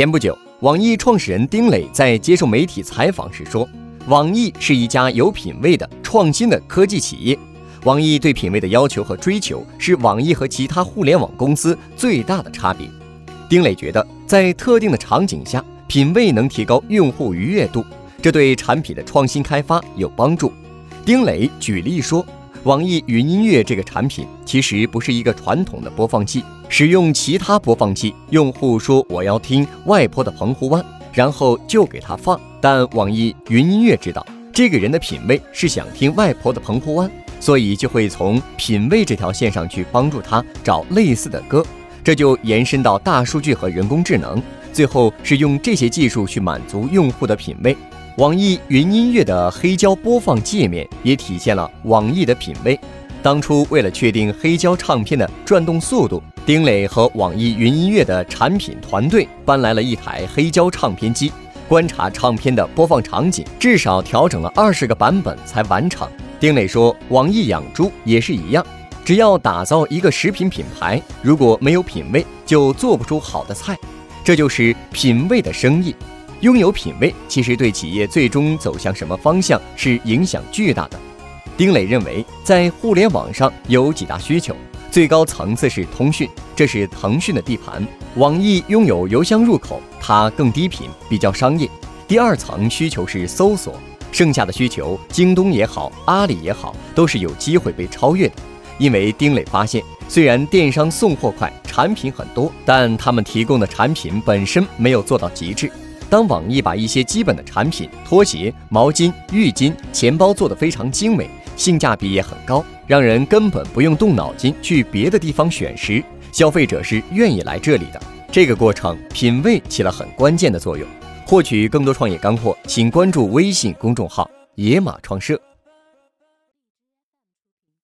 前不久，网易创始人丁磊在接受媒体采访时说：“网易是一家有品位的创新的科技企业。网易对品位的要求和追求是网易和其他互联网公司最大的差别。”丁磊觉得，在特定的场景下，品味能提高用户愉悦度，这对产品的创新开发有帮助。丁磊举例说。网易云音乐这个产品其实不是一个传统的播放器，使用其他播放器，用户说我要听外婆的澎湖湾，然后就给他放。但网易云音乐知道这个人的品味是想听外婆的澎湖湾，所以就会从品味这条线上去帮助他找类似的歌，这就延伸到大数据和人工智能，最后是用这些技术去满足用户的品味。网易云音乐的黑胶播放界面也体现了网易的品味。当初为了确定黑胶唱片的转动速度，丁磊和网易云音乐的产品团队搬来了一台黑胶唱片机，观察唱片的播放场景，至少调整了二十个版本才完成。丁磊说：“网易养猪也是一样，只要打造一个食品品牌，如果没有品味，就做不出好的菜，这就是品味的生意。”拥有品位，其实对企业最终走向什么方向是影响巨大的。丁磊认为，在互联网上有几大需求，最高层次是通讯，这是腾讯的地盘；网易拥有邮箱入口，它更低频，比较商业。第二层需求是搜索，剩下的需求，京东也好，阿里也好，都是有机会被超越的。因为丁磊发现，虽然电商送货快，产品很多，但他们提供的产品本身没有做到极致。当网易把一些基本的产品，拖鞋、毛巾、浴巾、钱包做得非常精美，性价比也很高，让人根本不用动脑筋去别的地方选时，消费者是愿意来这里的。这个过程，品味起了很关键的作用。获取更多创业干货，请关注微信公众号“野马创社”。